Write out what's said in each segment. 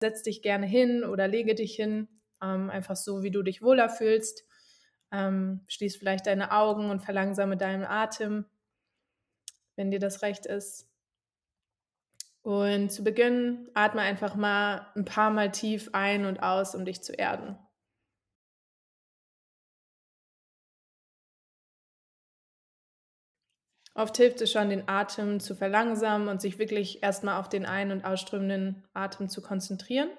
Setz dich gerne hin oder lege dich hin, ähm, einfach so, wie du dich wohler fühlst. Ähm, schließ vielleicht deine Augen und verlangsame deinen Atem, wenn dir das recht ist. Und zu Beginn atme einfach mal ein paar Mal tief ein und aus, um dich zu erden. Oft hilft es schon, den Atem zu verlangsamen und sich wirklich erstmal auf den ein- und ausströmenden Atem zu konzentrieren.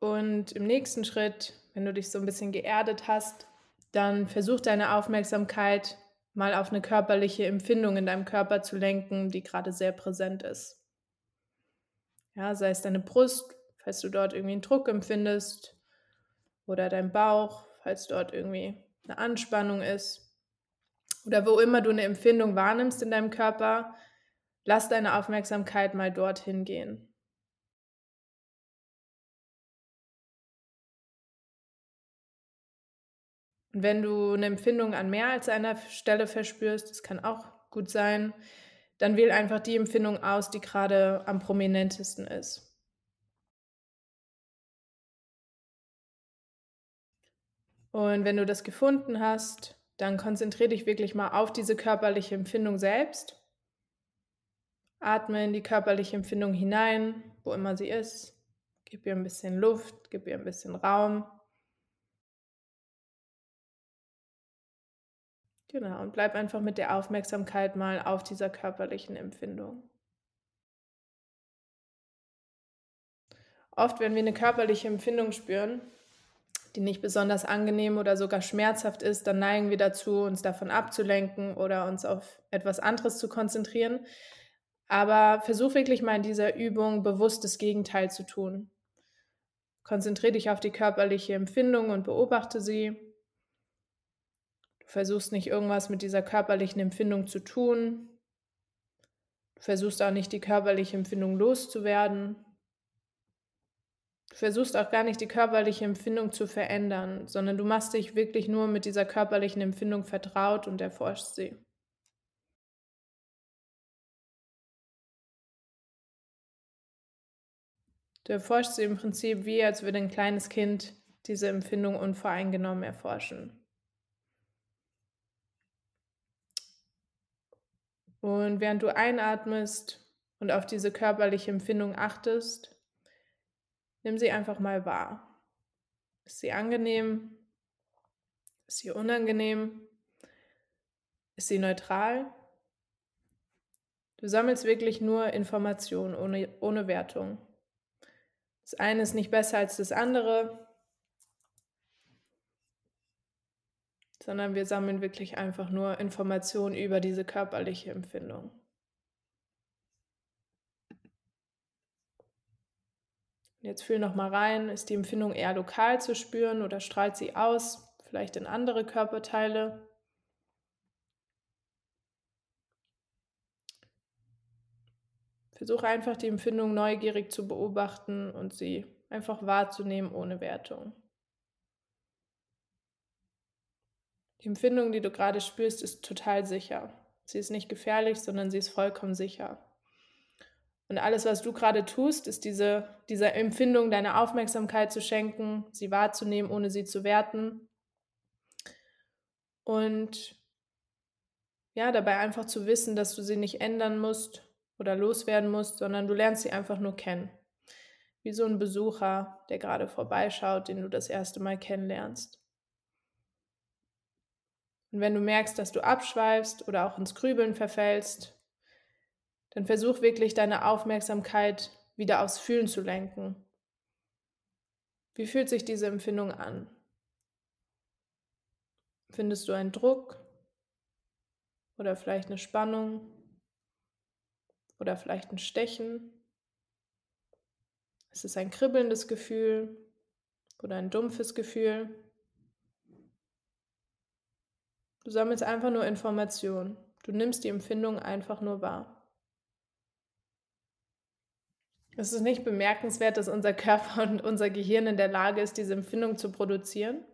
Und im nächsten Schritt, wenn du dich so ein bisschen geerdet hast, dann versuch deine Aufmerksamkeit mal auf eine körperliche Empfindung in deinem Körper zu lenken, die gerade sehr präsent ist. Ja, sei es deine Brust, falls du dort irgendwie einen Druck empfindest, oder dein Bauch, falls dort irgendwie eine Anspannung ist oder wo immer du eine Empfindung wahrnimmst in deinem Körper, lass deine Aufmerksamkeit mal dorthin gehen. Und wenn du eine Empfindung an mehr als einer Stelle verspürst, das kann auch gut sein, dann wähl einfach die Empfindung aus, die gerade am prominentesten ist. Und wenn du das gefunden hast, dann konzentriere dich wirklich mal auf diese körperliche Empfindung selbst. Atme in die körperliche Empfindung hinein, wo immer sie ist. Gib ihr ein bisschen Luft, gib ihr ein bisschen Raum. Genau, und bleib einfach mit der Aufmerksamkeit mal auf dieser körperlichen Empfindung. Oft, wenn wir eine körperliche Empfindung spüren, die nicht besonders angenehm oder sogar schmerzhaft ist, dann neigen wir dazu, uns davon abzulenken oder uns auf etwas anderes zu konzentrieren. Aber versuch wirklich mal in dieser Übung bewusst das Gegenteil zu tun. Konzentriere dich auf die körperliche Empfindung und beobachte sie. Du versuchst nicht irgendwas mit dieser körperlichen Empfindung zu tun. Du versuchst auch nicht die körperliche Empfindung loszuwerden, Du versuchst auch gar nicht die körperliche Empfindung zu verändern, sondern du machst dich wirklich nur mit dieser körperlichen Empfindung vertraut und erforschst sie. Du erforschst sie im Prinzip wie, als würde ein kleines Kind diese Empfindung unvoreingenommen erforschen. Und während du einatmest und auf diese körperliche Empfindung achtest, Nimm sie einfach mal wahr. Ist sie angenehm? Ist sie unangenehm? Ist sie neutral? Du sammelst wirklich nur Informationen ohne, ohne Wertung. Das eine ist nicht besser als das andere, sondern wir sammeln wirklich einfach nur Informationen über diese körperliche Empfindung. Jetzt fühl noch mal rein, ist die Empfindung eher lokal zu spüren oder strahlt sie aus, vielleicht in andere Körperteile? Versuche einfach die Empfindung neugierig zu beobachten und sie einfach wahrzunehmen ohne Wertung. Die Empfindung, die du gerade spürst, ist total sicher. Sie ist nicht gefährlich, sondern sie ist vollkommen sicher. Und alles, was du gerade tust, ist diese, dieser Empfindung deine Aufmerksamkeit zu schenken, sie wahrzunehmen, ohne sie zu werten. Und ja, dabei einfach zu wissen, dass du sie nicht ändern musst oder loswerden musst, sondern du lernst sie einfach nur kennen. Wie so ein Besucher, der gerade vorbeischaut, den du das erste Mal kennenlernst. Und wenn du merkst, dass du abschweifst oder auch ins Grübeln verfällst, dann versuch wirklich deine Aufmerksamkeit wieder aufs Fühlen zu lenken. Wie fühlt sich diese Empfindung an? Findest du einen Druck oder vielleicht eine Spannung oder vielleicht ein Stechen? Ist es ein kribbelndes Gefühl oder ein dumpfes Gefühl? Du sammelst einfach nur Informationen. Du nimmst die Empfindung einfach nur wahr. Es ist nicht bemerkenswert, dass unser Körper und unser Gehirn in der Lage ist, diese Empfindung zu produzieren.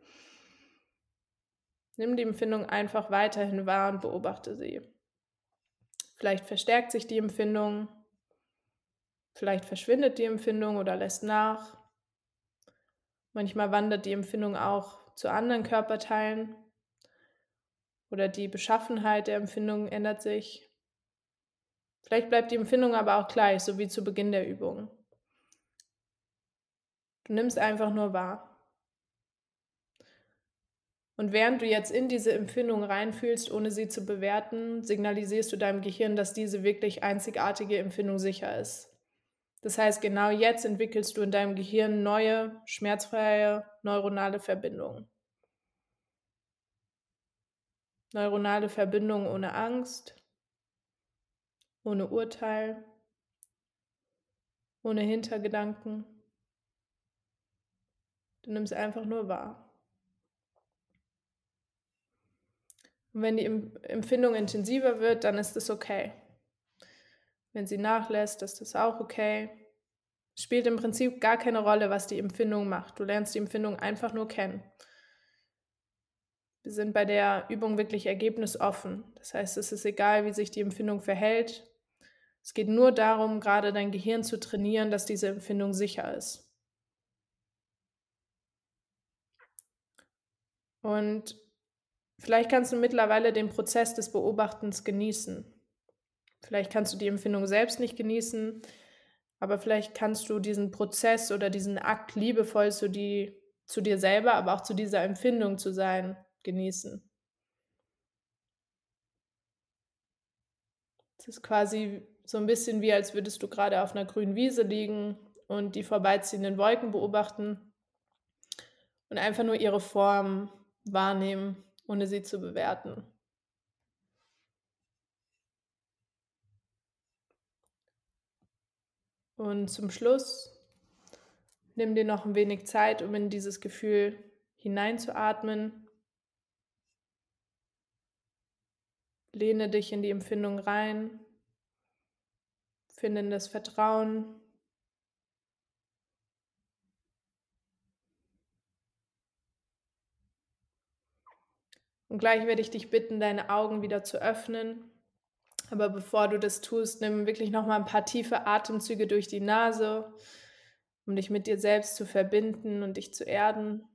Nimm die Empfindung einfach weiterhin wahr und beobachte sie. Vielleicht verstärkt sich die Empfindung, vielleicht verschwindet die Empfindung oder lässt nach. Manchmal wandert die Empfindung auch zu anderen Körperteilen oder die Beschaffenheit der Empfindung ändert sich. Vielleicht bleibt die Empfindung aber auch gleich, so wie zu Beginn der Übung. Du nimmst einfach nur wahr. Und während du jetzt in diese Empfindung reinfühlst, ohne sie zu bewerten, signalisierst du deinem Gehirn, dass diese wirklich einzigartige Empfindung sicher ist. Das heißt, genau jetzt entwickelst du in deinem Gehirn neue, schmerzfreie neuronale Verbindungen. Neuronale Verbindungen ohne Angst, ohne Urteil, ohne Hintergedanken. Du nimmst einfach nur wahr. Und wenn die Empfindung intensiver wird, dann ist das okay. Wenn sie nachlässt, ist das auch okay. Es spielt im Prinzip gar keine Rolle, was die Empfindung macht. Du lernst die Empfindung einfach nur kennen. Wir sind bei der Übung wirklich ergebnisoffen. Das heißt, es ist egal, wie sich die Empfindung verhält. Es geht nur darum, gerade dein Gehirn zu trainieren, dass diese Empfindung sicher ist. Und Vielleicht kannst du mittlerweile den Prozess des Beobachtens genießen. Vielleicht kannst du die Empfindung selbst nicht genießen, aber vielleicht kannst du diesen Prozess oder diesen Akt liebevoll zu, die, zu dir selber, aber auch zu dieser Empfindung zu sein, genießen. Es ist quasi so ein bisschen wie, als würdest du gerade auf einer grünen Wiese liegen und die vorbeiziehenden Wolken beobachten und einfach nur ihre Form wahrnehmen ohne sie zu bewerten. Und zum Schluss nimm dir noch ein wenig Zeit, um in dieses Gefühl hineinzuatmen. Lehne dich in die Empfindung rein. Finde in das Vertrauen. Und gleich werde ich dich bitten, deine Augen wieder zu öffnen. Aber bevor du das tust, nimm wirklich noch mal ein paar tiefe Atemzüge durch die Nase, um dich mit dir selbst zu verbinden und dich zu erden.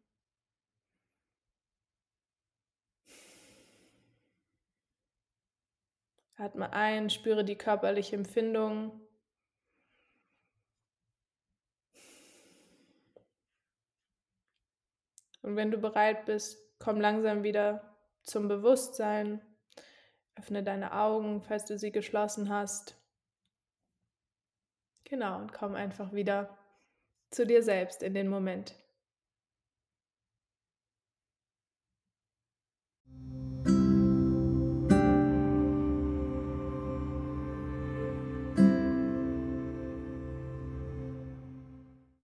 Atme ein, spüre die körperliche Empfindung. Und wenn du bereit bist, komm langsam wieder zum Bewusstsein. Öffne deine Augen, falls du sie geschlossen hast. Genau, und komm einfach wieder zu dir selbst in den Moment.